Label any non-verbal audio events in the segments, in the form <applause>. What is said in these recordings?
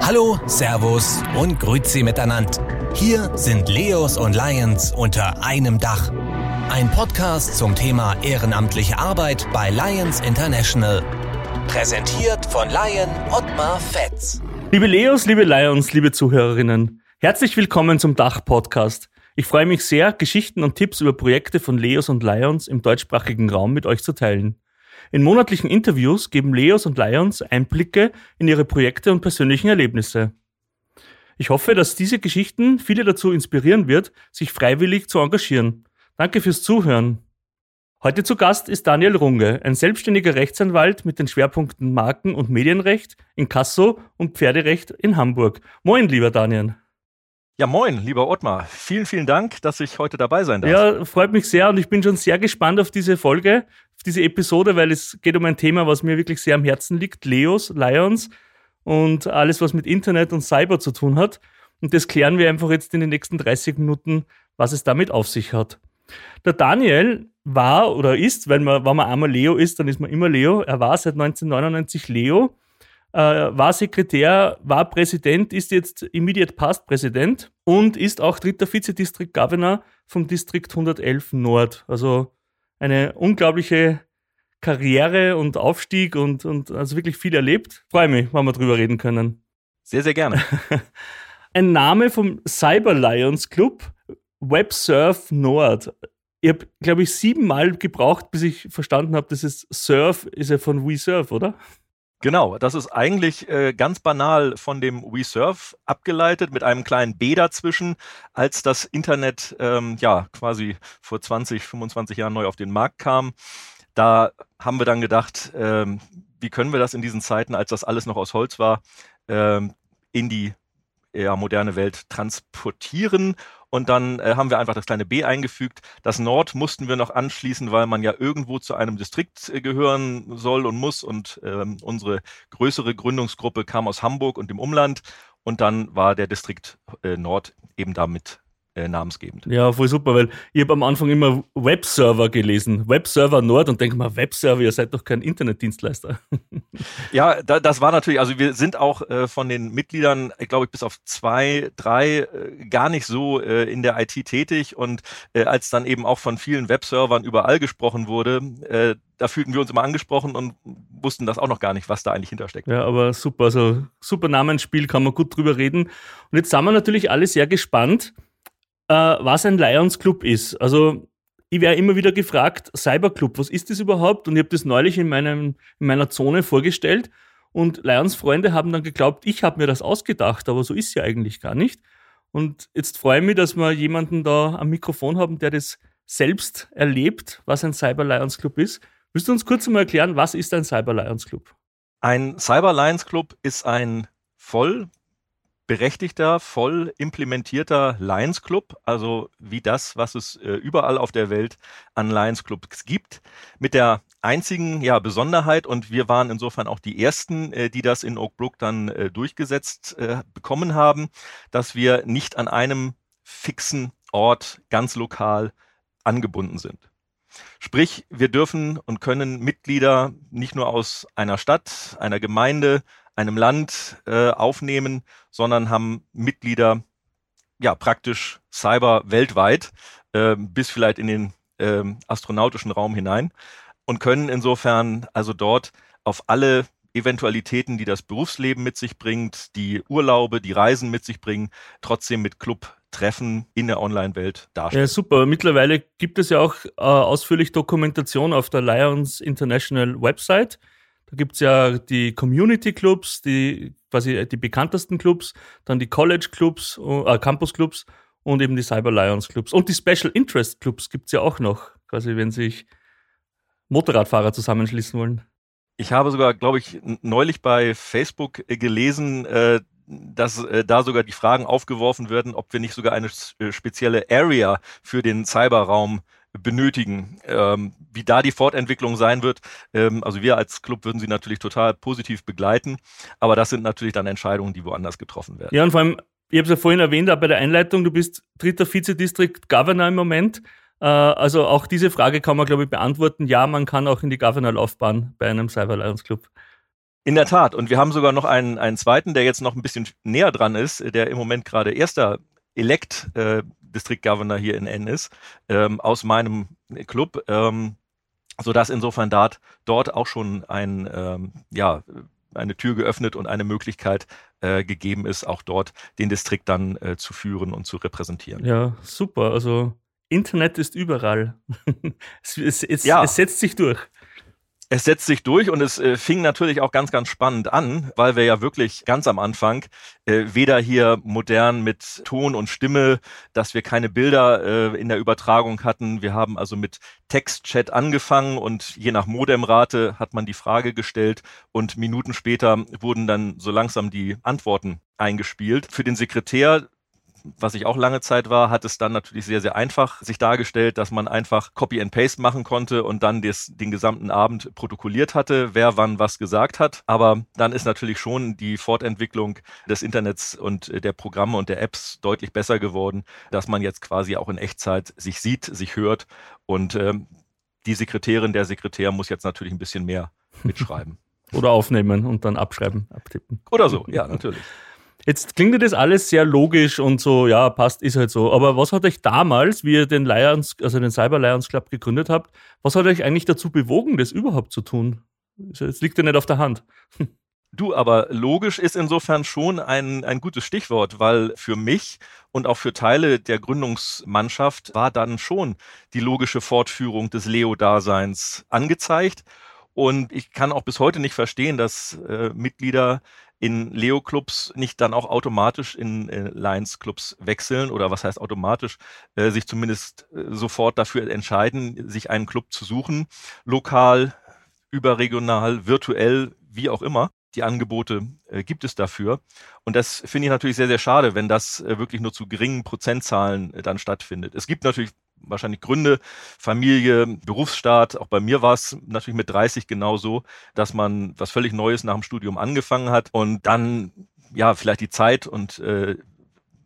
Hallo, Servus und Grüezi miteinander. Hier sind Leos und Lions unter einem Dach. Ein Podcast zum Thema ehrenamtliche Arbeit bei Lions International. Präsentiert von Lion Ottmar Fetz. Liebe Leos, liebe Lions, liebe Zuhörerinnen, herzlich willkommen zum Dach-Podcast. Ich freue mich sehr, Geschichten und Tipps über Projekte von Leos und Lions im deutschsprachigen Raum mit euch zu teilen. In monatlichen Interviews geben Leos und Lions Einblicke in ihre Projekte und persönlichen Erlebnisse. Ich hoffe, dass diese Geschichten viele dazu inspirieren wird, sich freiwillig zu engagieren. Danke fürs Zuhören. Heute zu Gast ist Daniel Runge, ein selbstständiger Rechtsanwalt mit den Schwerpunkten Marken- und Medienrecht, in Kasso und Pferderecht in Hamburg. Moin, lieber Daniel. Ja, moin, lieber Ottmar. Vielen, vielen Dank, dass ich heute dabei sein darf. Ja, freut mich sehr und ich bin schon sehr gespannt auf diese Folge, auf diese Episode, weil es geht um ein Thema, was mir wirklich sehr am Herzen liegt. Leos, Lions und alles, was mit Internet und Cyber zu tun hat. Und das klären wir einfach jetzt in den nächsten 30 Minuten, was es damit auf sich hat. Der Daniel war oder ist, wenn man, wenn man einmal Leo ist, dann ist man immer Leo. Er war seit 1999 Leo äh, war Sekretär, war Präsident, ist jetzt Immediate Past Präsident und ist auch dritter Vizedistrict Governor vom Distrikt 111 Nord. Also eine unglaubliche Karriere und Aufstieg und, und also wirklich viel erlebt. Freue mich, wenn wir drüber reden können. Sehr, sehr gerne. <laughs> Ein Name vom Cyber Lions Club, WebSurf Nord. Ich habe, glaube ich, siebenmal gebraucht, bis ich verstanden habe, dass es Surf ist ja von WeSurf, oder? Genau, das ist eigentlich äh, ganz banal von dem WeSurf abgeleitet mit einem kleinen B dazwischen, als das Internet ähm, ja quasi vor 20, 25 Jahren neu auf den Markt kam. Da haben wir dann gedacht, ähm, wie können wir das in diesen Zeiten, als das alles noch aus Holz war, ähm, in die ja, moderne Welt transportieren und dann äh, haben wir einfach das kleine B eingefügt. Das Nord mussten wir noch anschließen, weil man ja irgendwo zu einem Distrikt äh, gehören soll und muss. Und ähm, unsere größere Gründungsgruppe kam aus Hamburg und dem Umland. Und dann war der Distrikt äh, Nord eben damit äh, namensgebend. Ja, voll super, weil ich habe am Anfang immer Webserver gelesen, Webserver Nord und denke mal, Webserver, ihr seid doch kein Internetdienstleister. <laughs> ja, da, das war natürlich, also wir sind auch äh, von den Mitgliedern, glaube ich, bis auf zwei, drei äh, gar nicht so äh, in der IT tätig und äh, als dann eben auch von vielen Webservern überall gesprochen wurde, äh, da fühlten wir uns immer angesprochen und wussten das auch noch gar nicht, was da eigentlich hintersteckt. Ja, aber super, also super Namensspiel, kann man gut drüber reden. Und jetzt sind wir natürlich alle sehr gespannt, äh, was ein Lions Club ist. Also ich werde immer wieder gefragt, Cyberclub, was ist das überhaupt? Und ich habe das neulich in, meinem, in meiner Zone vorgestellt und Lions Freunde haben dann geglaubt, ich habe mir das ausgedacht, aber so ist es ja eigentlich gar nicht. Und jetzt freue ich mich, dass wir jemanden da am Mikrofon haben, der das selbst erlebt, was ein Cyber Lions Club ist. Willst du uns kurz mal erklären, was ist ein Cyber Lions Club? Ein Cyber Lions Club ist ein voll berechtigter, voll implementierter Lions Club, also wie das, was es äh, überall auf der Welt an Lions Clubs gibt, mit der einzigen ja, Besonderheit, und wir waren insofern auch die Ersten, äh, die das in Oak Brook dann äh, durchgesetzt bekommen haben, dass wir nicht an einem fixen Ort ganz lokal angebunden sind. Sprich, wir dürfen und können Mitglieder nicht nur aus einer Stadt, einer Gemeinde, einem Land äh, aufnehmen, sondern haben Mitglieder ja praktisch Cyber weltweit äh, bis vielleicht in den äh, astronautischen Raum hinein und können insofern also dort auf alle Eventualitäten, die das Berufsleben mit sich bringt, die Urlaube, die Reisen mit sich bringen, trotzdem mit Club-Treffen in der Online-Welt darstellen. Ja, super. Mittlerweile gibt es ja auch äh, ausführlich Dokumentation auf der Lions International Website. Da gibt es ja die Community Clubs, die quasi die bekanntesten Clubs, dann die College Clubs, äh, Campus Clubs und eben die Cyber Lions Clubs. Und die Special Interest Clubs gibt es ja auch noch, quasi wenn sich Motorradfahrer zusammenschließen wollen. Ich habe sogar, glaube ich, neulich bei Facebook äh, gelesen, äh, dass äh, da sogar die Fragen aufgeworfen werden, ob wir nicht sogar eine spezielle Area für den Cyberraum benötigen. Ähm, wie da die Fortentwicklung sein wird, ähm, also wir als Club würden sie natürlich total positiv begleiten, aber das sind natürlich dann Entscheidungen, die woanders getroffen werden. Ja, und vor allem, ich habe es ja vorhin erwähnt, auch bei der Einleitung, du bist dritter Vizedistrict Governor im Moment. Äh, also auch diese Frage kann man, glaube ich, beantworten. Ja, man kann auch in die Governor-Laufbahn bei einem Cyber Lions Club. In der Tat. Und wir haben sogar noch einen, einen zweiten, der jetzt noch ein bisschen näher dran ist, der im Moment gerade erster Elect äh, District Governor hier in N ist, ähm, aus meinem Club, ähm, sodass insofern dort, dort auch schon ein, ähm, ja, eine Tür geöffnet und eine Möglichkeit äh, gegeben ist, auch dort den Distrikt dann äh, zu führen und zu repräsentieren. Ja, super. Also Internet ist überall. <laughs> es, es, es, ja. es setzt sich durch. Es setzt sich durch und es äh, fing natürlich auch ganz, ganz spannend an, weil wir ja wirklich ganz am Anfang äh, weder hier modern mit Ton und Stimme, dass wir keine Bilder äh, in der Übertragung hatten. Wir haben also mit Textchat angefangen und je nach Modemrate hat man die Frage gestellt und Minuten später wurden dann so langsam die Antworten eingespielt. Für den Sekretär was ich auch lange Zeit war, hat es dann natürlich sehr, sehr einfach sich dargestellt, dass man einfach Copy and Paste machen konnte und dann des, den gesamten Abend protokolliert hatte, wer wann was gesagt hat. Aber dann ist natürlich schon die Fortentwicklung des Internets und der Programme und der Apps deutlich besser geworden, dass man jetzt quasi auch in Echtzeit sich sieht, sich hört und ähm, die Sekretärin, der Sekretär muss jetzt natürlich ein bisschen mehr <laughs> mitschreiben. Oder aufnehmen und dann abschreiben, abtippen. Oder so, ja, natürlich. <laughs> Jetzt klingt das alles sehr logisch und so, ja, passt, ist halt so. Aber was hat euch damals, wie ihr den Lions, also den Cyber Lions Club gegründet habt, was hat euch eigentlich dazu bewogen, das überhaupt zu tun? Das liegt ja nicht auf der Hand. <laughs> Du, aber logisch ist insofern schon ein, ein gutes Stichwort, weil für mich und auch für Teile der Gründungsmannschaft war dann schon die logische Fortführung des Leo-Daseins angezeigt. Und ich kann auch bis heute nicht verstehen, dass äh, Mitglieder in Leo-Clubs nicht dann auch automatisch in äh, Lions-Clubs wechseln oder was heißt automatisch, äh, sich zumindest äh, sofort dafür entscheiden, sich einen Club zu suchen, lokal, überregional, virtuell, wie auch immer. Die Angebote äh, gibt es dafür. Und das finde ich natürlich sehr, sehr schade, wenn das äh, wirklich nur zu geringen Prozentzahlen äh, dann stattfindet. Es gibt natürlich wahrscheinlich Gründe, Familie, Berufsstart. Auch bei mir war es natürlich mit 30 genauso, dass man was völlig Neues nach dem Studium angefangen hat und dann ja vielleicht die Zeit und äh,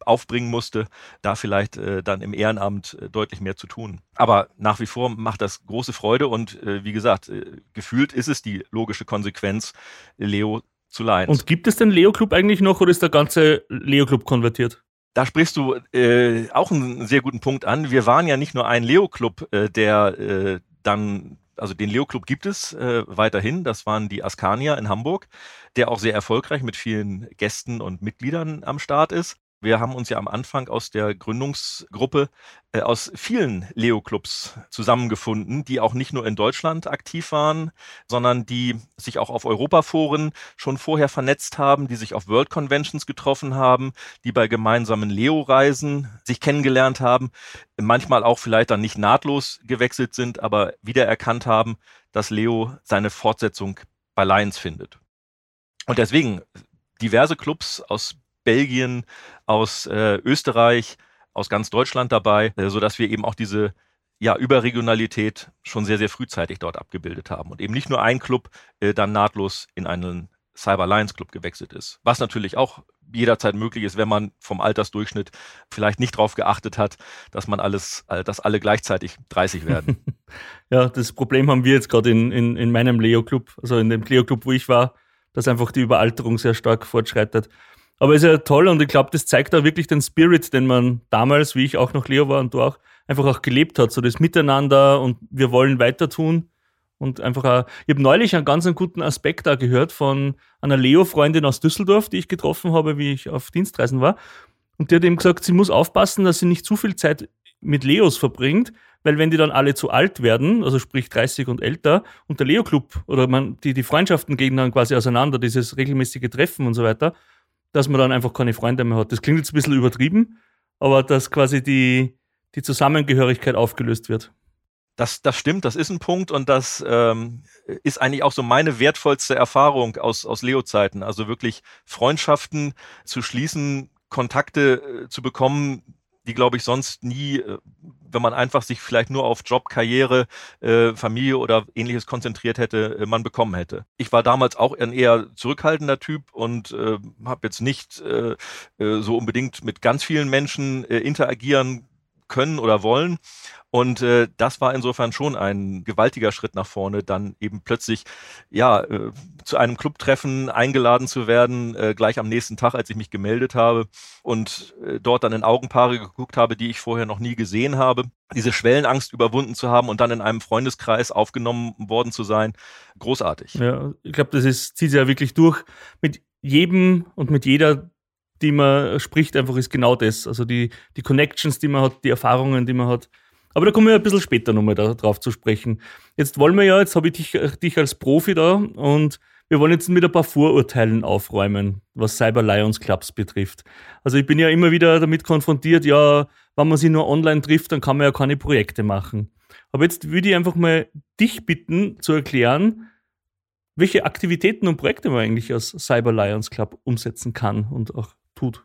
aufbringen musste, da vielleicht äh, dann im Ehrenamt äh, deutlich mehr zu tun. Aber nach wie vor macht das große Freude und äh, wie gesagt, äh, gefühlt ist es die logische Konsequenz, Leo zu leihen. Und gibt es den Leo Club eigentlich noch oder ist der ganze Leo Club konvertiert? Da sprichst du äh, auch einen sehr guten Punkt an. Wir waren ja nicht nur ein Leo-Club, äh, der äh, dann, also den Leo-Club gibt es äh, weiterhin. Das waren die Askania in Hamburg, der auch sehr erfolgreich mit vielen Gästen und Mitgliedern am Start ist. Wir haben uns ja am Anfang aus der Gründungsgruppe äh, aus vielen Leo-Clubs zusammengefunden, die auch nicht nur in Deutschland aktiv waren, sondern die sich auch auf Europaforen schon vorher vernetzt haben, die sich auf World Conventions getroffen haben, die bei gemeinsamen Leo-Reisen sich kennengelernt haben, manchmal auch vielleicht dann nicht nahtlos gewechselt sind, aber wiedererkannt haben, dass Leo seine Fortsetzung bei Lions findet. Und deswegen diverse Clubs aus Belgien, aus äh, Österreich, aus ganz Deutschland dabei, äh, sodass wir eben auch diese ja, Überregionalität schon sehr, sehr frühzeitig dort abgebildet haben und eben nicht nur ein Club äh, dann nahtlos in einen Cyber Lions Club gewechselt ist. Was natürlich auch jederzeit möglich ist, wenn man vom Altersdurchschnitt vielleicht nicht darauf geachtet hat, dass man alles, äh, dass alle gleichzeitig 30 werden. <laughs> ja, das Problem haben wir jetzt gerade in, in, in meinem Leo Club, also in dem Leo Club, wo ich war, dass einfach die Überalterung sehr stark fortschreitet. Aber ist ja toll und ich glaube, das zeigt auch wirklich den Spirit, den man damals, wie ich auch noch Leo war und du auch, einfach auch gelebt hat. So das Miteinander und wir wollen weiter tun. Und einfach auch, ich habe neulich einen ganz einen guten Aspekt da gehört von einer Leo-Freundin aus Düsseldorf, die ich getroffen habe, wie ich auf Dienstreisen war. Und die hat eben gesagt, sie muss aufpassen, dass sie nicht zu viel Zeit mit Leos verbringt, weil wenn die dann alle zu alt werden, also sprich 30 und älter, und der Leo-Club oder man, die, die Freundschaften gehen dann quasi auseinander, dieses regelmäßige Treffen und so weiter, dass man dann einfach keine Freunde mehr hat. Das klingt jetzt ein bisschen übertrieben, aber dass quasi die, die Zusammengehörigkeit aufgelöst wird. Das, das stimmt, das ist ein Punkt und das ähm, ist eigentlich auch so meine wertvollste Erfahrung aus, aus Leo-Zeiten. Also wirklich Freundschaften zu schließen, Kontakte äh, zu bekommen, die, glaube ich, sonst nie, äh, wenn man einfach sich vielleicht nur auf Job, Karriere, äh, Familie oder ähnliches konzentriert hätte, äh, man bekommen hätte. Ich war damals auch ein eher zurückhaltender Typ und äh, habe jetzt nicht äh, äh, so unbedingt mit ganz vielen Menschen interagieren können oder wollen. Und äh, das war insofern schon ein gewaltiger Schritt nach vorne, dann eben plötzlich ja äh, zu einem Clubtreffen eingeladen zu werden, äh, gleich am nächsten Tag, als ich mich gemeldet habe und äh, dort dann in Augenpaare geguckt habe, die ich vorher noch nie gesehen habe. Diese Schwellenangst überwunden zu haben und dann in einem Freundeskreis aufgenommen worden zu sein, großartig. Ja, ich glaube, das ist, zieht sich ja wirklich durch. Mit jedem und mit jeder, die man spricht, einfach ist genau das. Also die, die Connections, die man hat, die Erfahrungen, die man hat. Aber da kommen wir ein bisschen später nochmal darauf zu sprechen. Jetzt wollen wir ja, jetzt habe ich dich, dich als Profi da und wir wollen jetzt mit ein paar Vorurteilen aufräumen, was Cyber Lions Clubs betrifft. Also ich bin ja immer wieder damit konfrontiert, ja, wenn man sich nur online trifft, dann kann man ja keine Projekte machen. Aber jetzt würde ich einfach mal dich bitten zu erklären, welche Aktivitäten und Projekte man eigentlich als Cyber Lions Club umsetzen kann und auch tut.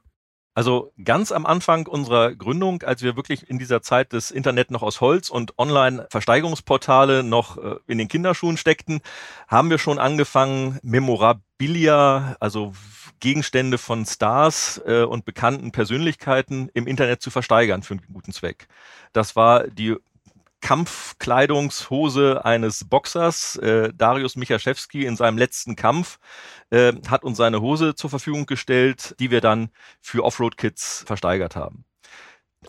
Also ganz am Anfang unserer Gründung, als wir wirklich in dieser Zeit das Internet noch aus Holz und Online-Versteigerungsportale noch äh, in den Kinderschuhen steckten, haben wir schon angefangen, Memorabilia, also Gegenstände von Stars äh, und bekannten Persönlichkeiten im Internet zu versteigern für einen guten Zweck. Das war die Kampfkleidungshose eines Boxers, äh, Darius Michaschewski, in seinem letzten Kampf, äh, hat uns seine Hose zur Verfügung gestellt, die wir dann für Offroad-Kids versteigert haben.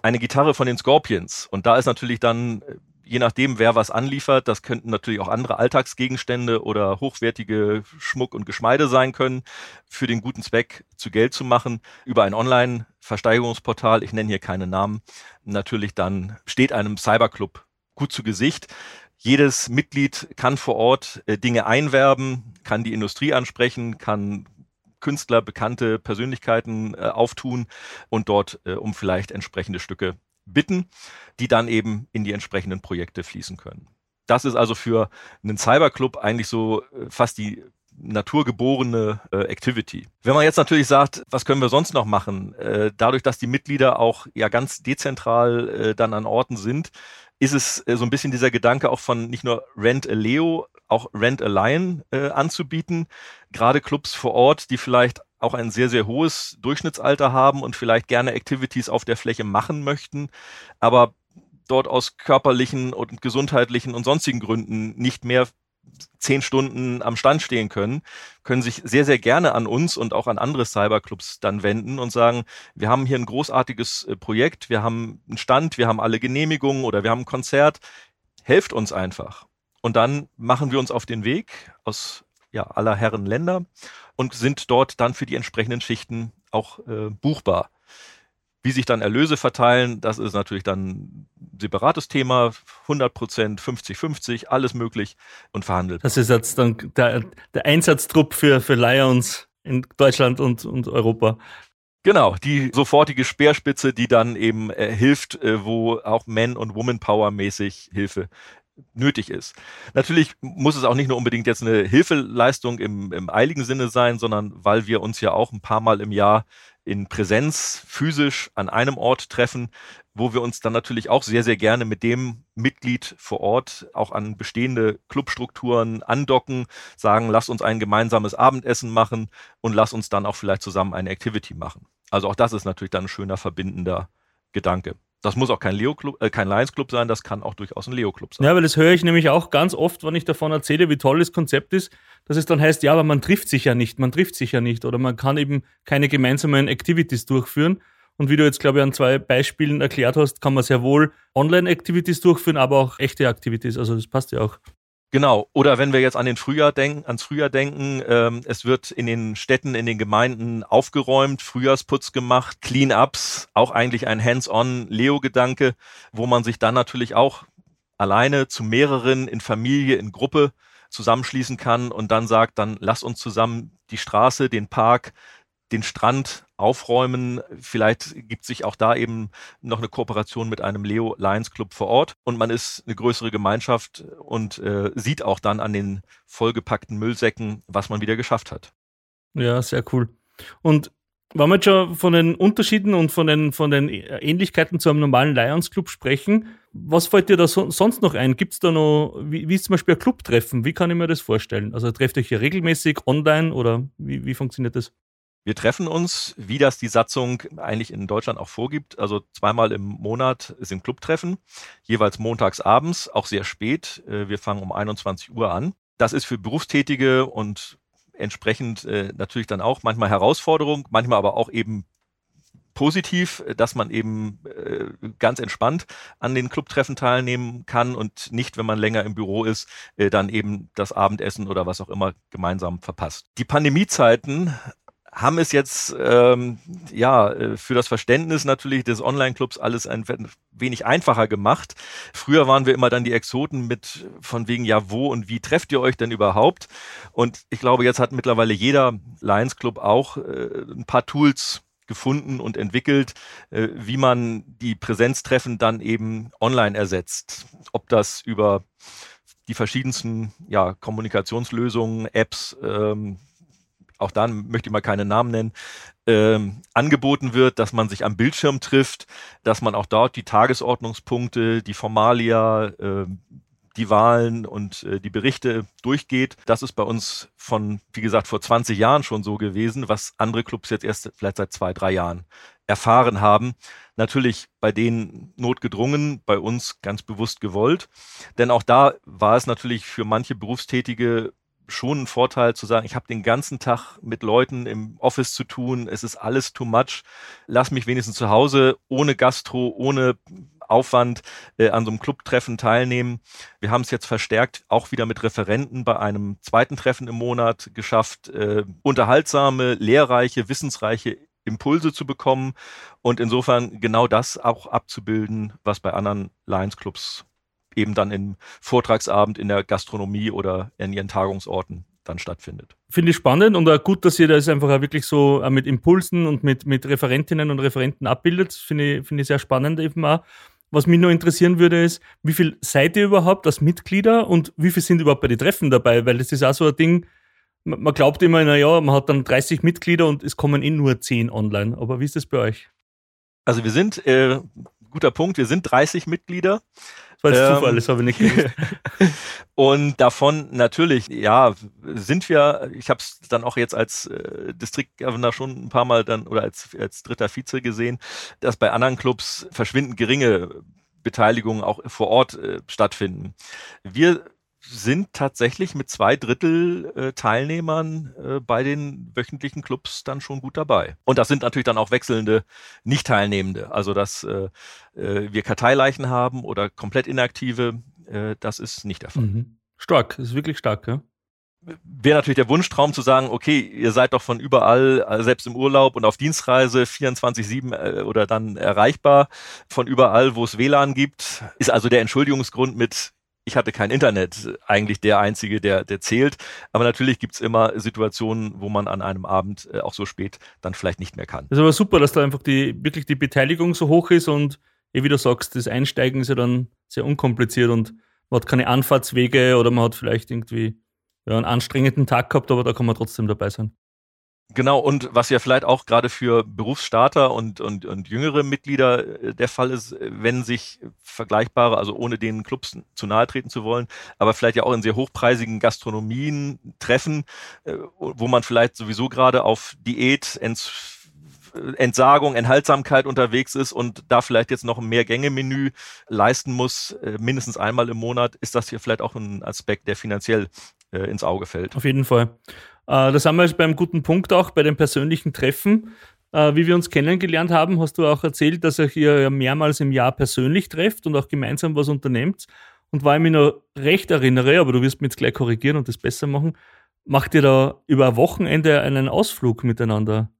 Eine Gitarre von den Scorpions. Und da ist natürlich dann, äh, je nachdem, wer was anliefert, das könnten natürlich auch andere Alltagsgegenstände oder hochwertige Schmuck und Geschmeide sein können, für den guten Zweck zu Geld zu machen, über ein Online-Versteigerungsportal, ich nenne hier keine Namen, natürlich dann steht einem Cyberclub gut zu Gesicht. Jedes Mitglied kann vor Ort äh, Dinge einwerben, kann die Industrie ansprechen, kann Künstler, bekannte Persönlichkeiten äh, auftun und dort äh, um vielleicht entsprechende Stücke bitten, die dann eben in die entsprechenden Projekte fließen können. Das ist also für einen Cyberclub eigentlich so äh, fast die naturgeborene äh, Activity. Wenn man jetzt natürlich sagt, was können wir sonst noch machen? Äh, dadurch, dass die Mitglieder auch ja ganz dezentral äh, dann an Orten sind, ist es äh, so ein bisschen dieser Gedanke auch von nicht nur Rent a Leo, auch Rent a Lion äh, anzubieten. Gerade Clubs vor Ort, die vielleicht auch ein sehr, sehr hohes Durchschnittsalter haben und vielleicht gerne Activities auf der Fläche machen möchten, aber dort aus körperlichen und gesundheitlichen und sonstigen Gründen nicht mehr zehn Stunden am Stand stehen können, können sich sehr, sehr gerne an uns und auch an andere Cyberclubs dann wenden und sagen, wir haben hier ein großartiges äh, Projekt, wir haben einen Stand, wir haben alle Genehmigungen oder wir haben ein Konzert, helft uns einfach. Und dann machen wir uns auf den Weg aus ja, aller Herren Länder und sind dort dann für die entsprechenden Schichten auch äh, buchbar. Wie sich dann Erlöse verteilen, das ist natürlich dann ein separates Thema. 100 Prozent, 50, 50, alles möglich und verhandelt. Das ist jetzt dann der, der Einsatztrupp für, für Lions in Deutschland und, und Europa. Genau, die sofortige Speerspitze, die dann eben äh, hilft, äh, wo auch Man- und Woman-Power mäßig Hilfe nötig ist. Natürlich muss es auch nicht nur unbedingt jetzt eine Hilfeleistung im, im eiligen Sinne sein, sondern weil wir uns ja auch ein paar Mal im Jahr in Präsenz physisch an einem Ort treffen, wo wir uns dann natürlich auch sehr, sehr gerne mit dem Mitglied vor Ort auch an bestehende Clubstrukturen andocken, sagen, lass uns ein gemeinsames Abendessen machen und lass uns dann auch vielleicht zusammen eine Activity machen. Also auch das ist natürlich dann ein schöner verbindender Gedanke. Das muss auch kein Leo Club, äh, kein Lions Club sein, das kann auch durchaus ein Leo Club sein. Ja, weil das höre ich nämlich auch ganz oft, wenn ich davon erzähle, wie toll das Konzept ist, dass es dann heißt, ja, aber man trifft sich ja nicht, man trifft sich ja nicht oder man kann eben keine gemeinsamen Activities durchführen. Und wie du jetzt, glaube ich, an zwei Beispielen erklärt hast, kann man sehr wohl Online-Activities durchführen, aber auch echte Activities. Also das passt ja auch. Genau. Oder wenn wir jetzt an den Frühjahr denken, ans Frühjahr denken, ähm, es wird in den Städten, in den Gemeinden aufgeräumt, Frühjahrsputz gemacht, Clean-ups, auch eigentlich ein Hands-on Leo-Gedanke, wo man sich dann natürlich auch alleine zu mehreren in Familie, in Gruppe zusammenschließen kann und dann sagt, dann lass uns zusammen die Straße, den Park, den Strand aufräumen. Vielleicht gibt sich auch da eben noch eine Kooperation mit einem Leo Lions Club vor Ort und man ist eine größere Gemeinschaft und äh, sieht auch dann an den vollgepackten Müllsäcken, was man wieder geschafft hat. Ja, sehr cool. Und wenn wir jetzt schon von den Unterschieden und von den, von den Ähnlichkeiten zu einem normalen Lions Club sprechen, was fällt dir da so, sonst noch ein? Gibt es da noch, wie, wie ist zum Beispiel ein Clubtreffen? Wie kann ich mir das vorstellen? Also trefft ihr euch hier regelmäßig online oder wie, wie funktioniert das? Wir treffen uns, wie das die Satzung eigentlich in Deutschland auch vorgibt, also zweimal im Monat sind Clubtreffen, jeweils montags abends, auch sehr spät. Äh, wir fangen um 21 Uhr an. Das ist für Berufstätige und entsprechend äh, natürlich dann auch manchmal Herausforderung, manchmal aber auch eben positiv, dass man eben äh, ganz entspannt an den Clubtreffen teilnehmen kann und nicht, wenn man länger im Büro ist, dann eben das Abendessen oder was auch immer gemeinsam verpasst. Die Pandemiezeiten haben es jetzt ähm, ja äh, für das Verständnis natürlich des Online-Clubs alles ein wenig einfacher gemacht. Früher waren wir immer dann die Exoten mit von wegen ja wo und wie trefft ihr euch denn überhaupt? Und ich glaube, jetzt hat mittlerweile jeder Lions Club auch äh, ein paar Tools gefunden und entwickelt, äh, wie man die Präsenztreffen dann eben online ersetzt. Ob das über die verschiedensten ja, Kommunikationslösungen, Apps, ähm, auch dann möchte ich mal keine Namen nennen, ähm, angeboten wird, dass man sich am Bildschirm trifft, dass man auch dort die Tagesordnungspunkte, die Formalia, äh, die Wahlen und äh, die Berichte durchgeht. Das ist bei uns von, wie gesagt, vor 20 Jahren schon so gewesen, was andere Clubs jetzt erst vielleicht seit zwei, drei Jahren erfahren haben. Natürlich bei denen notgedrungen, bei uns ganz bewusst gewollt. Denn auch da war es natürlich für manche Berufstätige schon ein Vorteil zu sagen, ich habe den ganzen Tag mit Leuten im Office zu tun, es ist alles too much, lass mich wenigstens zu Hause ohne Gastro, ohne Aufwand äh, an so einem Clubtreffen teilnehmen. Wir haben es jetzt verstärkt auch wieder mit Referenten bei einem zweiten Treffen im Monat geschafft, äh, unterhaltsame, lehrreiche, wissensreiche Impulse zu bekommen und insofern genau das auch abzubilden, was bei anderen Lions Clubs eben dann im Vortragsabend in der Gastronomie oder in ihren Tagungsorten dann stattfindet. Finde ich spannend und auch gut, dass ihr das einfach auch wirklich so mit Impulsen und mit, mit Referentinnen und Referenten abbildet. Finde ich, finde ich sehr spannend eben auch. Was mich nur interessieren würde, ist, wie viel seid ihr überhaupt als Mitglieder und wie viel sind überhaupt bei den Treffen dabei? Weil das ist auch so ein Ding, man glaubt immer, naja, man hat dann 30 Mitglieder und es kommen eh nur 10 online. Aber wie ist das bei euch? Also wir sind, äh, guter Punkt, wir sind 30 Mitglieder. War jetzt ähm, Zufall, das habe ich nicht gewusst. <laughs> und davon natürlich, ja, sind wir, ich habe es dann auch jetzt als äh, Distriktgovernor schon ein paar Mal dann oder als, als dritter Vize gesehen, dass bei anderen Clubs verschwindend geringe Beteiligungen auch vor Ort äh, stattfinden. Wir sind tatsächlich mit zwei Drittel äh, Teilnehmern äh, bei den wöchentlichen Clubs dann schon gut dabei. Und das sind natürlich dann auch wechselnde Nicht-Teilnehmende. Also dass äh, äh wir Karteileichen haben oder komplett inaktive, äh, das ist nicht der Fall. Mhm. Stark, das ist wirklich stark, ja. Wäre natürlich der Wunschtraum zu sagen, okay, ihr seid doch von überall, äh, selbst im Urlaub und auf Dienstreise 24-7 oder dann erreichbar von überall, wo es WLAN gibt. Ist also der Entschuldigungsgrund mit, ich hatte kein Internet, eigentlich der einzige, der, der zählt. Aber natürlich gibt's immer Situationen, wo man an einem Abend äh, auch so spät dann vielleicht nicht mehr kann. Das ist aber super, dass da einfach die, wirklich die Beteiligung so hoch ist und wie du sagst, das Einsteigen ist ja dann sehr unkompliziert und man hat keine Anfahrtswege oder man hat vielleicht irgendwie ja, einen anstrengenden Tag gehabt, aber da kann man trotzdem dabei sein. Genau, und was ja vielleicht auch gerade für Berufsstarter und, und, und jüngere Mitglieder äh, der Fall ist, wenn sich vergleichbare, also ohne den Clubs zu nahe treten zu wollen, aber vielleicht ja auch in sehr hochpreisigen Gastronomien treffen, äh, wo man vielleicht sowieso gerade auf Diät, Entsagung, Enthaltsamkeit unterwegs ist und da vielleicht jetzt noch ein Mehrgänge-Menü leisten muss, äh, mindestens einmal im Monat, ist das hier vielleicht auch ein Aspekt, der finanziell ins Auge fällt. Auf jeden Fall. Äh, das haben wir beim guten Punkt auch bei den persönlichen Treffen. Äh, wie wir uns kennengelernt haben, hast du auch erzählt, dass ihr ja mehrmals im Jahr persönlich trefft und auch gemeinsam was unternehmt. Und weil ich mich noch recht erinnere, aber du wirst mich jetzt gleich korrigieren und das besser machen, macht ihr da über ein Wochenende einen Ausflug miteinander?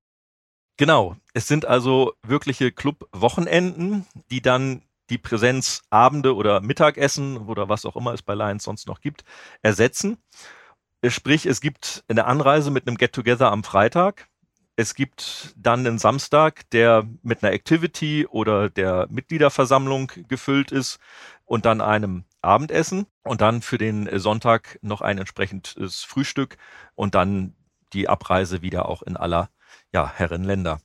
Genau. Es sind also wirkliche Club-Wochenenden, die dann die Präsenzabende oder Mittagessen oder was auch immer es bei Lions sonst noch gibt, ersetzen. Sprich, es gibt eine Anreise mit einem Get-Together am Freitag. Es gibt dann einen Samstag, der mit einer Activity oder der Mitgliederversammlung gefüllt ist und dann einem Abendessen und dann für den Sonntag noch ein entsprechendes Frühstück und dann die Abreise wieder auch in aller ja, Herrenländer.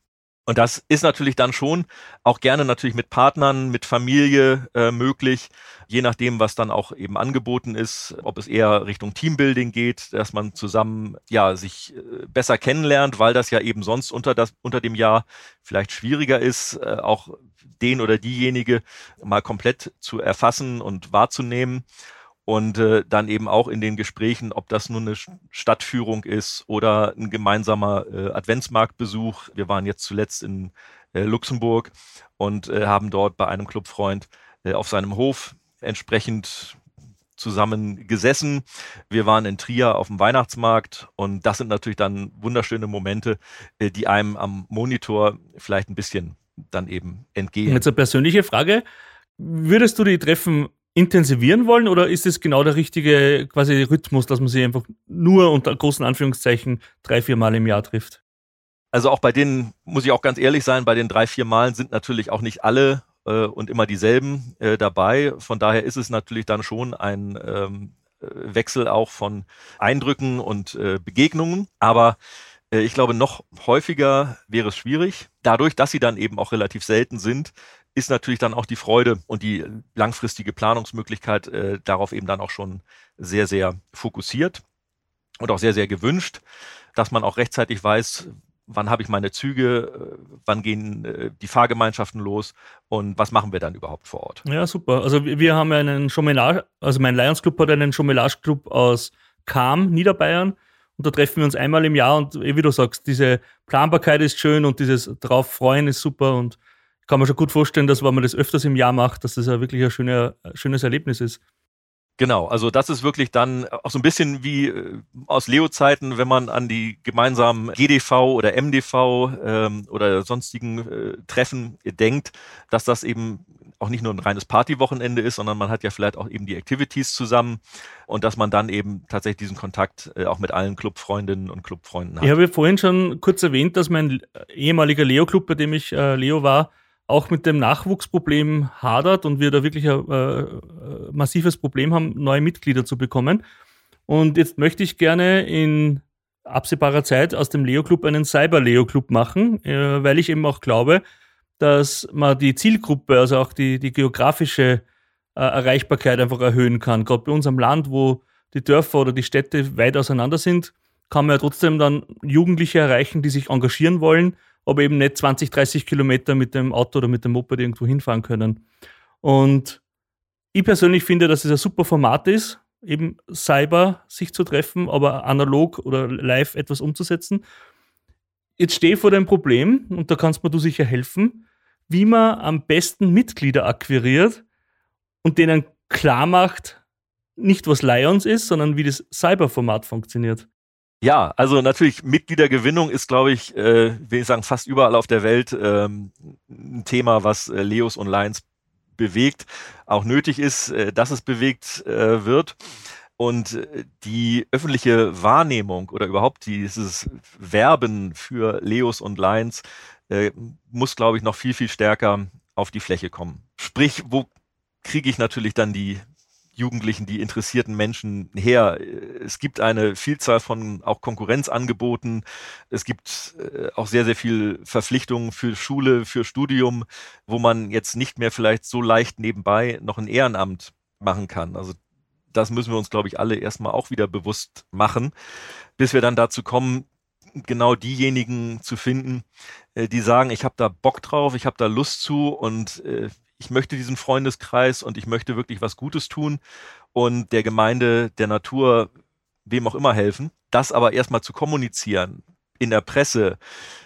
Und das ist natürlich dann schon auch gerne natürlich mit Partnern, mit Familie äh, möglich, je nachdem, was dann auch eben angeboten ist, ob es eher Richtung Teambuilding geht, dass man zusammen ja sich äh, besser kennenlernt, weil das ja eben sonst unter das unter dem Jahr vielleicht schwieriger ist, äh, auch den oder diejenige mal komplett zu erfassen und wahrzunehmen und äh, dann eben auch in den Gesprächen, ob das nun eine Stadtführung ist oder ein gemeinsamer äh, Adventsmarktbesuch. Wir waren jetzt zuletzt in äh, Luxemburg und äh, haben dort bei einem Clubfreund äh, auf seinem Hof entsprechend zusammen gesessen. Wir waren in Trier auf dem Weihnachtsmarkt und das sind natürlich dann wunderschöne Momente, äh, die einem am Monitor vielleicht ein bisschen dann eben entgehen. Jetzt eine persönliche Frage. Würdest du die Treffen intensivieren wollen oder ist es genau der richtige quasi Rhythmus, dass man sich einfach nur unter großen Anführungszeichen drei, vier Mal im Jahr trifft? Also auch bei denen, muss ich auch ganz ehrlich sein, bei den drei, vier Malen sind natürlich auch nicht alle äh, und immer dieselben äh, dabei. Von daher ist es natürlich dann schon ein ähm, äh, Wechsel auch von Eindrücken und äh, Begegnungen. Aber äh, ich glaube, noch häufiger wäre es schwierig. Dadurch, dass sie dann eben auch relativ selten sind, ist natürlich dann auch die Freude und die langfristige Planungsmöglichkeit äh, darauf eben dann auch schon sehr, sehr fokussiert und auch sehr, sehr gewünscht, dass man auch rechtzeitig weiß, wann habe ich meine Züge, äh, wann gehen äh, die Fahrgemeinschaften los und was machen wir dann überhaupt vor Ort. Ja, super. Also wir haben einen Chomelage, also mein Lions Club hat einen Chomelage Club aus Kam, Niederbayern. Und da treffen wir uns einmal im Jahr und wie du sagst, diese Planbarkeit ist schön und dieses drauf freuen ist super und kann man schon gut vorstellen, dass wenn man das öfters im Jahr macht, dass das ja wirklich ein schöner, schönes Erlebnis ist. Genau, also das ist wirklich dann auch so ein bisschen wie äh, aus Leo-Zeiten, wenn man an die gemeinsamen GDV oder MDV ähm, oder sonstigen äh, Treffen denkt, dass das eben auch nicht nur ein reines Partywochenende ist, sondern man hat ja vielleicht auch eben die Activities zusammen und dass man dann eben tatsächlich diesen Kontakt äh, auch mit allen Clubfreundinnen und Clubfreunden hat. Ich habe ja vorhin schon kurz erwähnt, dass mein ehemaliger Leo-Club, bei dem ich äh, Leo war, auch mit dem Nachwuchsproblem hadert und wir da wirklich ein äh, massives Problem haben, neue Mitglieder zu bekommen. Und jetzt möchte ich gerne in absehbarer Zeit aus dem Leo-Club einen Cyber-Leo-Club machen, äh, weil ich eben auch glaube, dass man die Zielgruppe, also auch die, die geografische äh, Erreichbarkeit einfach erhöhen kann. Gerade bei uns am Land, wo die Dörfer oder die Städte weit auseinander sind, kann man ja trotzdem dann Jugendliche erreichen, die sich engagieren wollen aber eben nicht 20, 30 Kilometer mit dem Auto oder mit dem Moped irgendwo hinfahren können. Und ich persönlich finde, dass es ein super Format ist, eben Cyber sich zu treffen, aber analog oder live etwas umzusetzen. Jetzt stehe ich vor dem Problem, und da kannst mir du sicher helfen, wie man am besten Mitglieder akquiriert und denen klar macht, nicht was Lions ist, sondern wie das Cyber-Format funktioniert. Ja, also natürlich Mitgliedergewinnung ist, glaube ich, äh, will ich sagen, fast überall auf der Welt ähm, ein Thema, was äh, Leos und Lions bewegt, auch nötig ist, äh, dass es bewegt äh, wird. Und äh, die öffentliche Wahrnehmung oder überhaupt dieses Werben für Leos und Lions äh, muss, glaube ich, noch viel, viel stärker auf die Fläche kommen. Sprich, wo kriege ich natürlich dann die Jugendlichen, die interessierten Menschen her. Es gibt eine Vielzahl von auch Konkurrenzangeboten. Es gibt äh, auch sehr, sehr viel Verpflichtungen für Schule, für Studium, wo man jetzt nicht mehr vielleicht so leicht nebenbei noch ein Ehrenamt machen kann. Also das müssen wir uns, glaube ich, alle erstmal auch wieder bewusst machen, bis wir dann dazu kommen, genau diejenigen zu finden, äh, die sagen, ich habe da Bock drauf, ich habe da Lust zu und äh, ich möchte diesen Freundeskreis und ich möchte wirklich was Gutes tun und der Gemeinde, der Natur, wem auch immer helfen. Das aber erstmal zu kommunizieren in der Presse,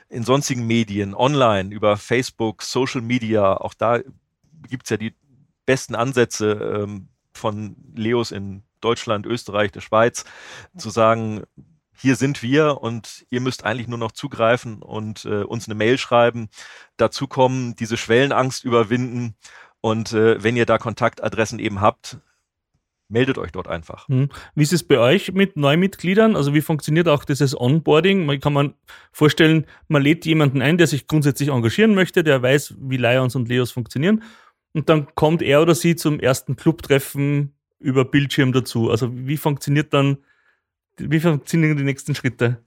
in sonstigen Medien, online, über Facebook, Social Media, auch da gibt's ja die besten Ansätze ähm, von Leos in Deutschland, Österreich, der Schweiz, zu sagen, hier sind wir und ihr müsst eigentlich nur noch zugreifen und äh, uns eine Mail schreiben, dazu kommen, diese Schwellenangst überwinden und äh, wenn ihr da Kontaktadressen eben habt, meldet euch dort einfach. Hm. Wie ist es bei euch mit Neumitgliedern? Also wie funktioniert auch dieses Onboarding? Man kann man vorstellen, man lädt jemanden ein, der sich grundsätzlich engagieren möchte, der weiß, wie Lions und Leos funktionieren und dann kommt er oder sie zum ersten Clubtreffen über Bildschirm dazu. Also wie funktioniert dann wie funktionieren die nächsten Schritte?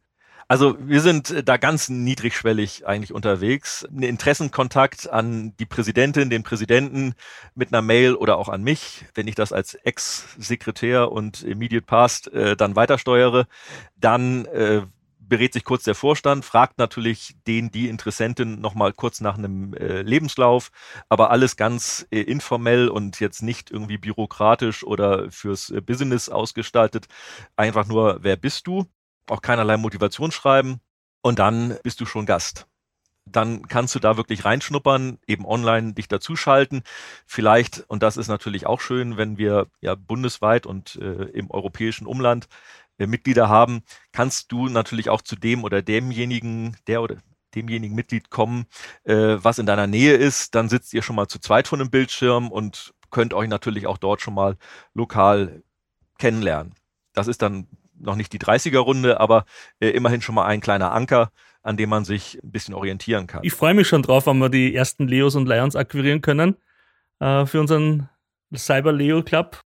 Also wir sind äh, da ganz niedrigschwellig eigentlich unterwegs. Ein Interessenkontakt an die Präsidentin, den Präsidenten mit einer Mail oder auch an mich, wenn ich das als Ex-Sekretär und Immediate Past äh, dann weitersteuere, dann äh, berät sich kurz der Vorstand, fragt natürlich den, die Interessentin nochmal kurz nach einem äh, Lebenslauf, aber alles ganz äh, informell und jetzt nicht irgendwie bürokratisch oder fürs äh, Business ausgestaltet. Einfach nur, wer bist du? auch keinerlei Motivation schreiben und dann bist du schon Gast. Dann kannst du da wirklich reinschnuppern, eben online dich dazuschalten. Vielleicht, und das ist natürlich auch schön, wenn wir ja bundesweit und äh, im europäischen Umland äh, Mitglieder haben, kannst du natürlich auch zu dem oder demjenigen, der oder demjenigen Mitglied kommen, äh, was in deiner Nähe ist. Dann sitzt ihr schon mal zu zweit vor einem Bildschirm und könnt euch natürlich auch dort schon mal lokal kennenlernen. Das ist dann noch nicht die 30er-Runde, aber äh, immerhin schon mal ein kleiner Anker, an dem man sich ein bisschen orientieren kann. Ich freue mich schon drauf, wenn wir die ersten Leos und Lions akquirieren können äh, für unseren Cyber Leo Club.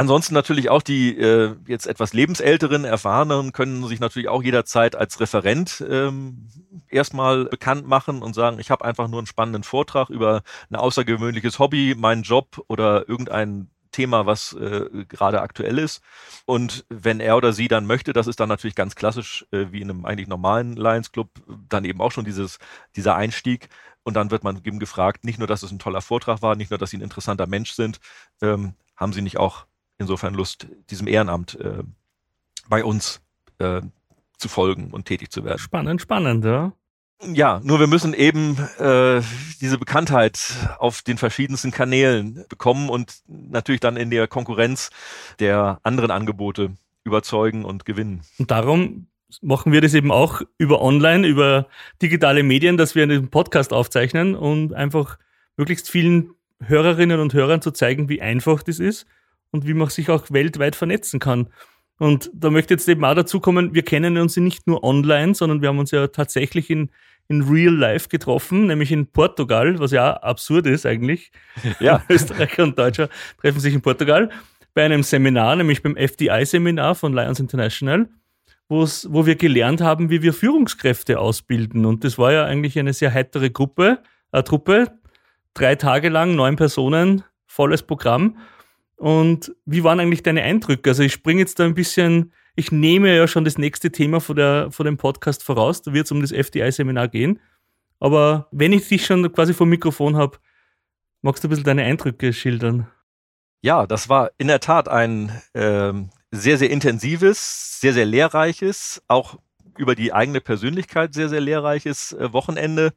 Ansonsten natürlich auch die äh, jetzt etwas lebensälteren, erfahrenen können sich natürlich auch jederzeit als Referent ähm, erstmal bekannt machen und sagen, ich habe einfach nur einen spannenden Vortrag über ein außergewöhnliches Hobby, meinen Job oder irgendein Thema, was äh, gerade aktuell ist. Und wenn er oder sie dann möchte, das ist dann natürlich ganz klassisch, äh, wie in einem eigentlich normalen Lions Club, dann eben auch schon dieses, dieser Einstieg. Und dann wird man eben gefragt, nicht nur, dass es ein toller Vortrag war, nicht nur, dass sie ein interessanter Mensch sind, ähm, haben sie nicht auch insofern Lust, diesem Ehrenamt äh, bei uns äh, zu folgen und tätig zu werden. Spannend, spannend, ja. Ja, nur wir müssen eben äh, diese Bekanntheit auf den verschiedensten Kanälen bekommen und natürlich dann in der Konkurrenz der anderen Angebote überzeugen und gewinnen. Und darum machen wir das eben auch über online, über digitale Medien, dass wir einen Podcast aufzeichnen und einfach möglichst vielen Hörerinnen und Hörern zu zeigen, wie einfach das ist und wie man sich auch weltweit vernetzen kann. Und da möchte jetzt eben auch dazu kommen, wir kennen uns nicht nur online, sondern wir haben uns ja tatsächlich in in Real Life getroffen, nämlich in Portugal, was ja absurd ist eigentlich. <laughs> Ja. <laughs> Österreicher und Deutscher treffen sich in Portugal bei einem Seminar, nämlich beim FDI-Seminar von Lions International, wo wir gelernt haben, wie wir Führungskräfte ausbilden. Und das war ja eigentlich eine sehr heitere Gruppe, äh, Truppe, drei Tage lang, neun Personen, volles Programm. Und wie waren eigentlich deine Eindrücke? Also ich springe jetzt da ein bisschen ich nehme ja schon das nächste Thema von, der, von dem Podcast voraus. Da wird es um das FDI-Seminar gehen. Aber wenn ich dich schon quasi vom Mikrofon habe, magst du ein bisschen deine Eindrücke schildern? Ja, das war in der Tat ein äh, sehr, sehr intensives, sehr, sehr lehrreiches, auch über die eigene Persönlichkeit sehr, sehr lehrreiches äh, Wochenende.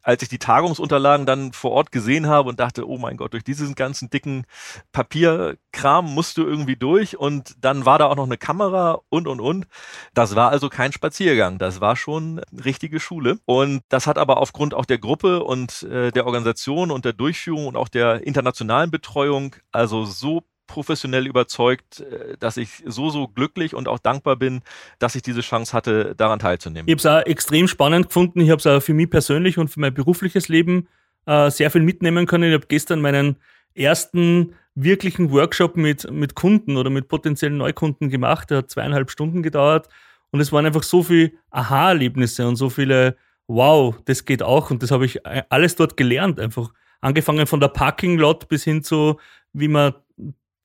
Als ich die Tagungsunterlagen dann vor Ort gesehen habe und dachte, oh mein Gott, durch diesen ganzen dicken Papierkram musst du irgendwie durch. Und dann war da auch noch eine Kamera und und und. Das war also kein Spaziergang, das war schon richtige Schule. Und das hat aber aufgrund auch der Gruppe und äh, der Organisation und der Durchführung und auch der internationalen Betreuung also so professionell überzeugt, äh, dass ich so, so glücklich und auch dankbar bin, dass ich diese Chance hatte, daran teilzunehmen. Ich habe es auch extrem spannend gefunden. Ich habe es auch für mich persönlich und für mein berufliches Leben äh, sehr viel mitnehmen können. Ich habe gestern meinen ersten wirklichen Workshop mit, mit Kunden oder mit potenziellen Neukunden gemacht. Der hat zweieinhalb Stunden gedauert. Und es waren einfach so viele Aha-Erlebnisse und so viele, wow, das geht auch. Und das habe ich äh, alles dort gelernt. Einfach angefangen von der Parking Lot bis hin zu, wie man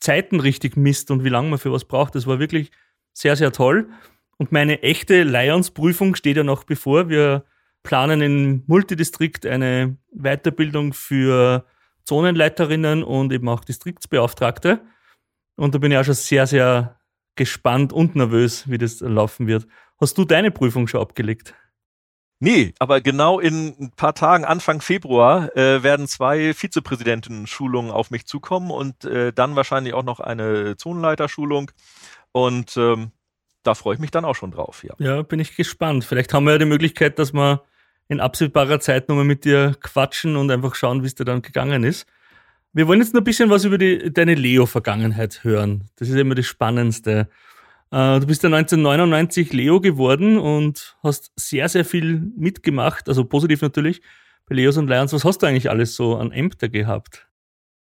Zeiten richtig misst und wie lange man für was braucht. Das war wirklich sehr, sehr toll. Und meine echte Lions-Prüfung steht ja noch bevor. Wir planen im Multidistrikt eine Weiterbildung für Zonenleiterinnen und eben auch Distriktsbeauftragte. Und da bin ich auch schon sehr, sehr gespannt und nervös, wie das laufen wird. Hast du deine Prüfung schon abgelegt? Nee, aber genau in ein paar Tagen, Anfang Februar, äh, werden zwei Vizepräsidenten-Schulungen auf mich zukommen und äh, dann wahrscheinlich auch noch eine Zonenleiterschulung. Und ähm, da freue ich mich dann auch schon drauf, ja. Ja, bin ich gespannt. Vielleicht haben wir ja die Möglichkeit, dass wir in absehbarer Zeit nochmal mit dir quatschen und einfach schauen, wie es dir dann gegangen ist. Wir wollen jetzt noch ein bisschen was über die, deine Leo-Vergangenheit hören. Das ist immer das Spannendste. Äh, du bist ja 1999 Leo geworden und hast sehr, sehr viel mitgemacht, also positiv natürlich, bei Leos und Lions. Was hast du eigentlich alles so an Ämter gehabt?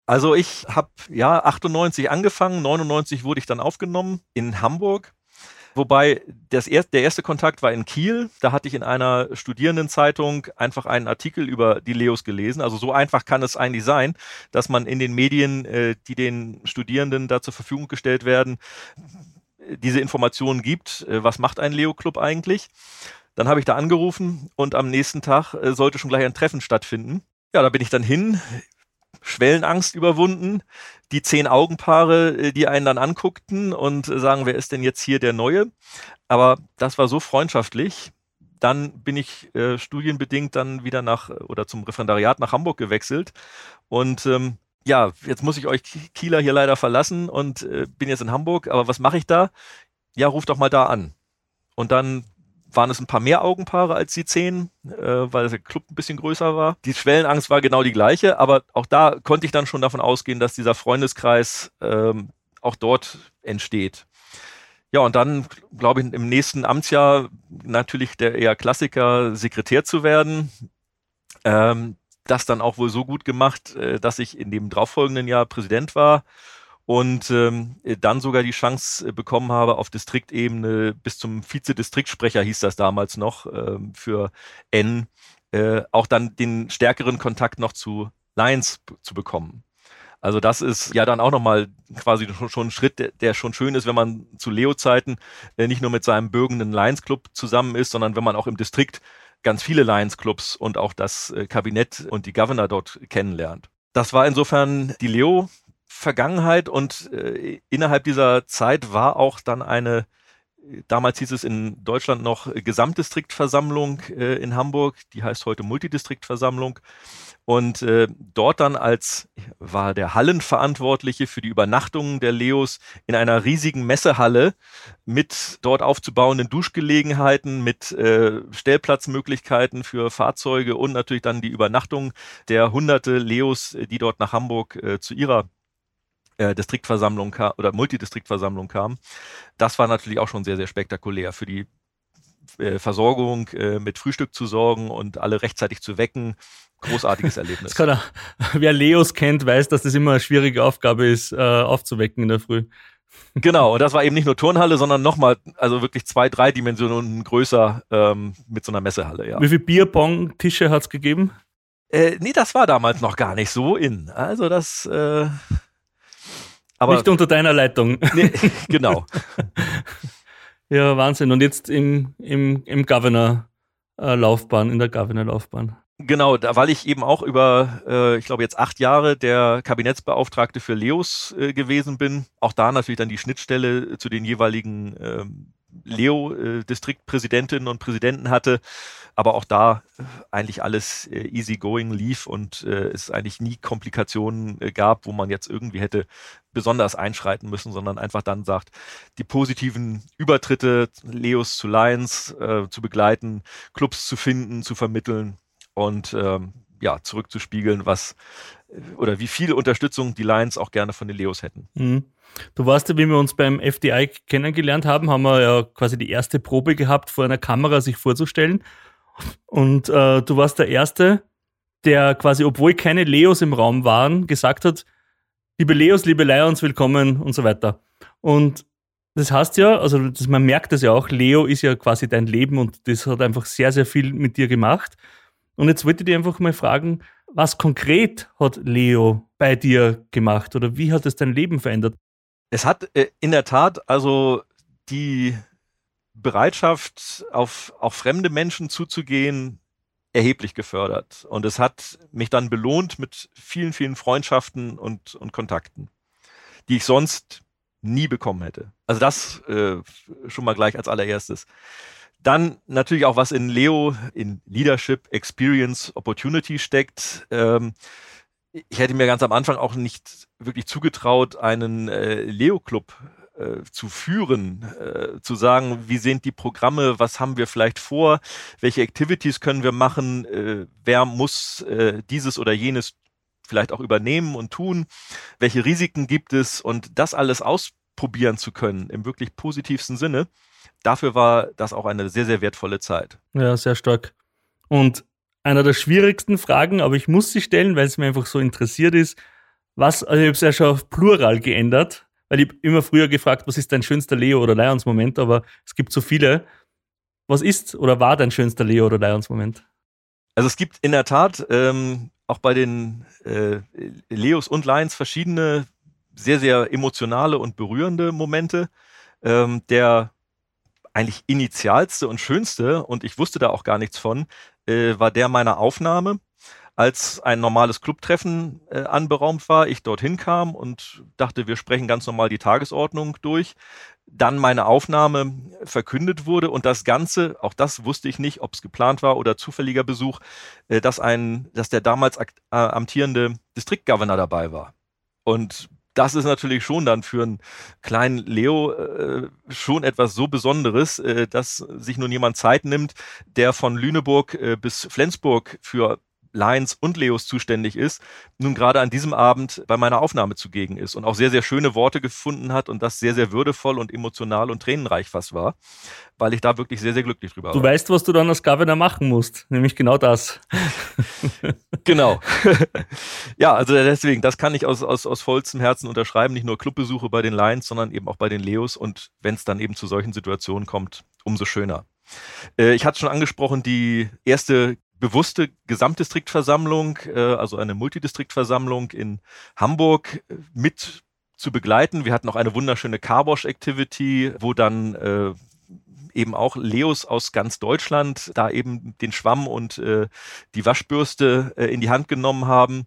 Also ich habe ja 98 angefangen, 99 wurde ich dann aufgenommen in Hamburg Wobei das er, der erste Kontakt war in Kiel. Da hatte ich in einer Studierendenzeitung einfach einen Artikel über die Leos gelesen. Also so einfach kann es eigentlich sein, dass man in den Medien, äh, die den Studierenden da zur Verfügung gestellt werden, diese Informationen gibt. Äh, was macht ein Leo-Club eigentlich? Dann habe ich da angerufen und am nächsten Tag äh, sollte schon gleich ein Treffen stattfinden. Ja, da bin ich dann hin, Schwellenangst überwunden, die zehn Augenpaare, äh, die einen dann anguckten und sagen, wer ist denn jetzt hier der Neue? Aber das war so freundschaftlich. Dann bin ich äh, studienbedingt dann wieder nach oder zum Referendariat nach Hamburg gewechselt und ähm, ja, jetzt muss ich euch Kieler hier leider verlassen und äh, bin jetzt in Hamburg. Aber was mache ich da? Ja, ruft doch mal da an. Und dann waren es ein paar mehr Augenpaare als die zehn, äh, weil der Club ein bisschen größer war. Die Schwellenangst war genau die gleiche, aber auch da konnte ich dann schon davon ausgehen, dass dieser Freundeskreis ähm, auch dort entsteht. Ja, und dann, glaube ich, im nächsten Amtsjahr natürlich der eher Klassiker, Sekretär zu werden. Ähm, das dann auch wohl so gut gemacht, äh, dass ich in dem darauffolgenden Jahr Präsident war und ähm, dann sogar die Chance äh, bekommen habe, auf Distriktebene bis zum Vizedistriktsprecher hieß das damals noch ähm, für N, äh, auch dann den stärkeren Kontakt noch zu Lions zu bekommen. Also das ist ja dann auch nochmal quasi schon, ein Schritt, der, schon schön ist, wenn man zu Leo-Zeiten äh, nicht nur mit seinem bürgenden Lions Club zusammen ist, sondern wenn man auch im Distrikt ganz viele Lions Clubs und auch das äh, Kabinett und die Governor dort kennenlernt. Das war insofern die Leo Vergangenheit und äh, innerhalb dieser Zeit war auch dann eine, damals hieß es in Deutschland noch Gesamtdistriktversammlung äh, in Hamburg, die heißt heute Multidistriktversammlung. Und äh, dort dann als war der Hallenverantwortliche für die Übernachtungen der Leos in einer riesigen Messehalle mit dort aufzubauenden Duschgelegenheiten, mit äh, Stellplatzmöglichkeiten für Fahrzeuge und natürlich dann die Übernachtung der hunderte Leos, die dort nach Hamburg äh, zu ihrer äh, Distriktversammlung kam, oder Multidistriktversammlung kam. Das war natürlich auch schon sehr, sehr spektakulär für die äh, Versorgung äh, mit Frühstück zu sorgen und alle rechtzeitig zu wecken. Großartiges <laughs> Erlebnis. Er, wer Leos kennt, weiß, dass das immer eine schwierige Aufgabe ist, äh, aufzuwecken in der Früh. <laughs> Genau, und das war eben nicht nur Turnhalle, sondern nochmal, also wirklich zwei, drei Dimensionen größer ähm, mit so einer Messehalle, ja. Wie viele Bierpong-Tische hat es gegeben? Äh, nee, das war damals noch gar nicht so in. Also das, äh, aber Nicht unter deiner Leitung. <laughs> Nee, genau. <laughs> ja, Wahnsinn. Und jetzt im, im, im Governor-Laufbahn, in der Governor-Laufbahn. Genau, da, weil ich eben auch über, äh, ich glaube jetzt acht Jahre der Kabinettsbeauftragte für Leos äh, gewesen bin. Auch da natürlich dann die Schnittstelle zu den jeweiligen ähm, Leo-Distriktpräsidentinnen und Präsidenten hatte, aber auch da äh, eigentlich alles äh, easy going lief und äh, es eigentlich nie Komplikationen gab, wo man jetzt irgendwie hätte besonders einschreiten müssen, sondern einfach dann sagt, die positiven Übertritte Leos zu Lions äh, zu begleiten, Clubs zu finden, zu vermitteln und ähm, ja, zurückzuspiegeln, was oder wie viel Unterstützung die Lions auch gerne von den Leos hätten. Mhm. Du weißt ja, wie wir uns beim FDI kennengelernt haben, haben wir ja quasi die erste Probe gehabt, vor einer Kamera sich vorzustellen. Und äh, du warst der Erste, der quasi, obwohl keine Leos im Raum waren, gesagt hat, liebe Leos, liebe Lions, willkommen und so weiter. Und das heißt ja, also das, man merkt das ja auch, Leo ist ja quasi dein Leben und das hat einfach sehr, sehr viel mit dir gemacht. Und jetzt wollte ich dir einfach mal fragen, was konkret hat Leo bei dir gemacht oder wie hat es dein Leben verändert? Es hat äh, in der Tat also die Bereitschaft, auf, auf fremde Menschen zuzugehen, erheblich gefördert. Und es hat mich dann belohnt mit vielen, vielen Freundschaften und, und Kontakten, die ich sonst nie bekommen hätte. Also das äh, schon mal gleich als allererstes. Dann natürlich auch, was in Leo in Leadership, Experience, Opportunity steckt. Ähm, ich hätte mir ganz am Anfang auch nicht wirklich zugetraut, einen äh, Leo-Club äh, zu führen, äh, zu sagen, wie sind die Programme, was haben wir vielleicht vor, welche Activities können wir machen, äh, wer muss äh, dieses oder jenes vielleicht auch übernehmen und tun, welche Risiken gibt es und das alles ausprobieren zu können im wirklich positivsten Sinne. Dafür war das auch eine sehr, sehr wertvolle Zeit. Ja, sehr stark. Und einer der schwierigsten Fragen, aber ich muss sie stellen, weil es mir einfach so interessiert ist. Was, also ich habe es ja schon auf Plural geändert. Weil ich immer früher gefragt, was ist dein schönster Leo oder Lions Moment, aber es gibt so viele. Was ist oder war dein schönster Leo oder Lions Moment? Also es gibt in der Tat ähm, auch bei den äh, Leos und Lions verschiedene sehr, sehr emotionale und berührende Momente. Ähm, der eigentlich initialste und schönste, und ich wusste da auch gar nichts von, äh, war der meiner Aufnahme als ein normales Clubtreffen äh, anberaumt war, ich dorthin kam und dachte, wir sprechen ganz normal die Tagesordnung durch. Dann meine Aufnahme verkündet wurde und das Ganze, auch das wusste ich nicht, ob es geplant war oder zufälliger Besuch, äh, dass ein, dass der damals äh, amtierende Distriktgovernor dabei war. Und das ist natürlich schon dann für einen kleinen Leo äh, schon etwas so Besonderes, äh, dass sich nun jemand Zeit nimmt, der von Lüneburg äh, bis Flensburg für Lions und Leos zuständig ist, nun gerade an diesem Abend bei meiner Aufnahme zugegen ist und auch sehr, sehr schöne Worte gefunden hat und das sehr, sehr würdevoll und emotional und tränenreich fast war, weil ich da wirklich sehr, sehr glücklich drüber du war. Du weißt, was du dann als Governor machen musst, nämlich genau das. <laughs> <laughs> genau. <laughs> ja, also deswegen, das kann ich aus, aus, aus vollstem Herzen unterschreiben, nicht nur Clubbesuche bei den Lions, sondern eben auch bei den Leos und wenn es dann eben zu solchen Situationen kommt, umso schöner. Äh, ich hatte schon angesprochen, die erste bewusste Gesamtdistriktversammlung, äh, also eine Multidistriktversammlung in Hamburg äh, mit zu begleiten. Wir hatten auch eine wunderschöne Carwash-Activity, wo dann äh, eben auch Leos aus ganz Deutschland da eben den Schwamm und äh, die Waschbürste äh, in die Hand genommen haben.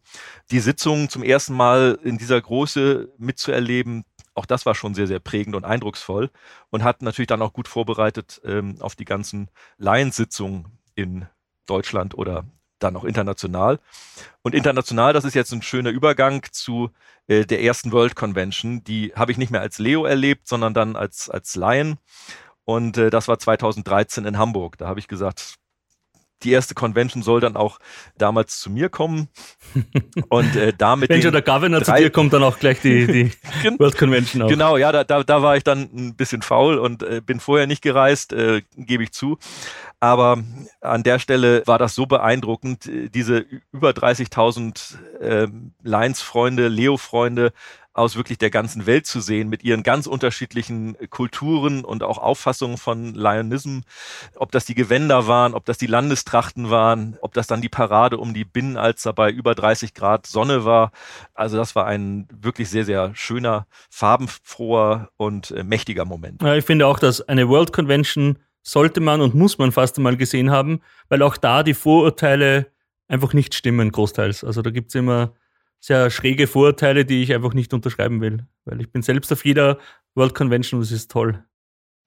Die Sitzung zum ersten Mal in dieser Größe mitzuerleben, auch das war schon sehr, sehr prägend und eindrucksvoll und hat natürlich dann auch gut vorbereitet ähm, auf die ganzen Lions-Sitzungen in Deutschland oder dann auch international. Und international, das ist jetzt ein schöner Übergang zu äh, der ersten World Convention. Die habe ich nicht mehr als Leo erlebt, sondern dann als, als Lion. Und äh, das war 2013 in Hamburg. Da habe ich gesagt, die erste Convention soll dann auch damals zu mir kommen. Und äh, damit. <laughs> Wenn schon der Governor zu dir kommt, dann auch gleich die, die <laughs> World Convention auch. Genau, ja, da, da, da war ich dann ein bisschen faul und äh, bin vorher nicht gereist, äh, gebe ich zu. Aber an der Stelle war das so beeindruckend, diese über 30.000 äh, Lions-Freunde, Leo-Freunde aus wirklich der ganzen Welt zu sehen, mit ihren ganz unterschiedlichen Kulturen und auch Auffassungen von Lionism, ob das die Gewänder waren, ob das die Landestrachten waren, ob das dann die Parade um die Binnenalster bei über 30 Grad Sonne war. Also das war ein wirklich sehr, sehr schöner, farbenfroher und äh, mächtiger Moment. Ja, ich finde auch, dass eine World Convention sollte man und muss man fast einmal gesehen haben, weil auch da die Vorurteile einfach nicht stimmen, großteils. Also da gibt es immer sehr schräge Vorurteile, die ich einfach nicht unterschreiben will, weil ich bin selbst auf jeder World Convention und es ist toll.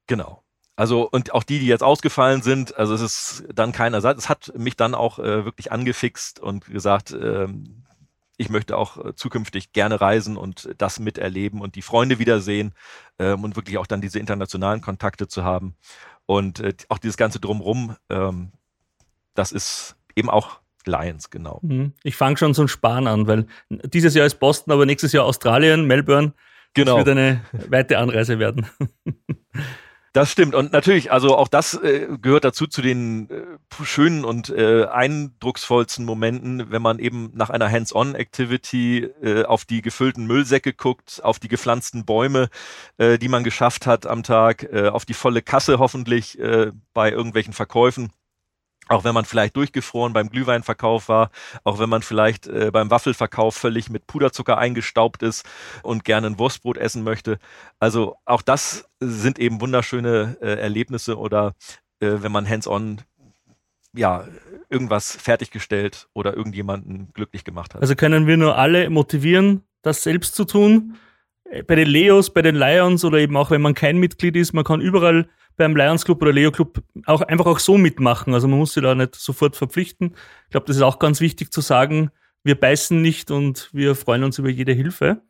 Genau. Also und auch die, die jetzt ausgefallen sind, also es ist dann keiner Seite. Es hat mich dann auch äh, wirklich angefixt und gesagt, ähm, ich möchte auch äh, zukünftig gerne reisen und das miterleben und die Freunde wiedersehen ähm, und wirklich auch dann diese internationalen Kontakte zu haben. Und äh, auch dieses ganze Drumrum, ähm, das ist eben auch Lions, genau. Mhm. Ich fange schon so ein Sparen an, weil dieses Jahr ist Boston, aber nächstes Jahr Australien, Melbourne. Genau. Das wird eine weite Anreise werden. <laughs> Das stimmt. Und natürlich, also auch das äh, gehört dazu zu den äh, schönen und äh, eindrucksvollsten Momenten, wenn man eben nach einer Hands-on-Activity äh, auf die gefüllten Müllsäcke guckt, auf die gepflanzten Bäume, äh, die man geschafft hat am Tag, äh, auf die volle Kasse hoffentlich bei irgendwelchen Verkäufen auch wenn man vielleicht durchgefroren beim Glühweinverkauf war, auch wenn man vielleicht äh, beim Waffelverkauf völlig mit Puderzucker eingestaubt ist und gerne ein Wurstbrot essen möchte. Also auch das sind eben wunderschöne äh, Erlebnisse oder äh, wenn man hands-on ja, irgendwas fertiggestellt oder irgendjemanden glücklich gemacht hat. Also können wir nur alle motivieren, das selbst zu tun. Äh, bei den Leos, bei den Lions oder eben auch wenn man kein Mitglied ist, man kann überall beim Lions Club oder Leo Club auch einfach auch so mitmachen. Also man muss sich da nicht sofort verpflichten. Ich glaube, das ist auch ganz wichtig zu sagen. Wir beißen nicht und wir freuen uns über jede Hilfe.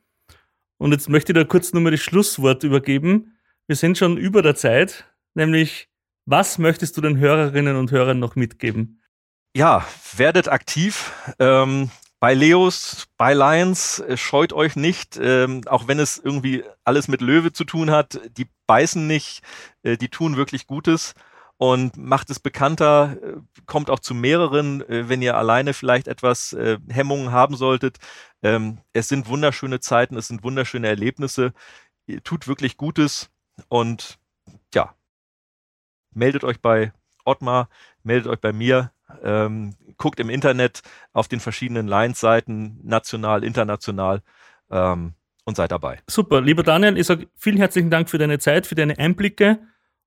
Und jetzt möchte ich da kurz nochmal das Schlusswort übergeben. Wir sind schon über der Zeit, nämlich was möchtest du den Hörerinnen und Hörern noch mitgeben? Ja, werdet aktiv. Ähm, bei Leos, bei Lions, äh, scheut euch nicht, ähm, auch wenn es irgendwie alles mit Löwe zu tun hat, die beißen nicht, äh, die tun wirklich Gutes und macht es bekannter, äh, kommt auch zu mehreren, äh, wenn ihr alleine vielleicht etwas Hemmungen haben solltet. Ähm, es sind wunderschöne Zeiten, es sind wunderschöne Erlebnisse. ihr tut wirklich Gutes und ja, meldet euch bei Ottmar, meldet euch bei mir, ähm, guckt im Internet auf den verschiedenen Lions-Seiten, national, international ähm, und seid dabei. Super, lieber Daniel, ich sage vielen herzlichen Dank für deine Zeit, für deine Einblicke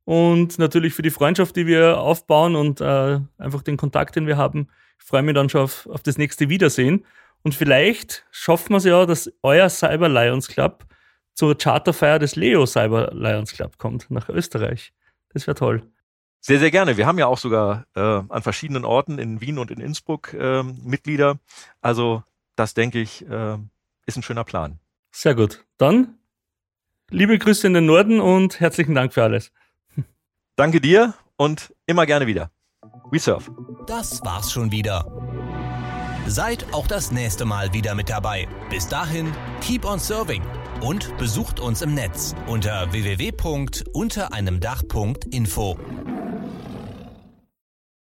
und natürlich für die Freundschaft, die wir aufbauen und äh, einfach den Kontakt, den wir haben. Ich freue mich dann schon auf, auf das nächste Wiedersehen. Und vielleicht schaffen wir es ja, dass euer Cyber Lions Club zur Charterfeier des Leo Cyber Lions Club kommt nach Österreich. Das wäre toll. Sehr, sehr gerne. Wir haben ja auch sogar äh, an verschiedenen Orten in Wien und in Innsbruck äh, Mitglieder. Also das, denke ich, äh, ist ein schöner Plan. Sehr gut. Dann liebe Grüße in den Norden und herzlichen Dank für alles. <laughs> Danke dir und immer gerne wieder. We surf. Das war's schon wieder. Seid auch das nächste Mal wieder mit dabei. Bis dahin, keep on serving und besucht uns im Netz unter www.untereinemdach.info.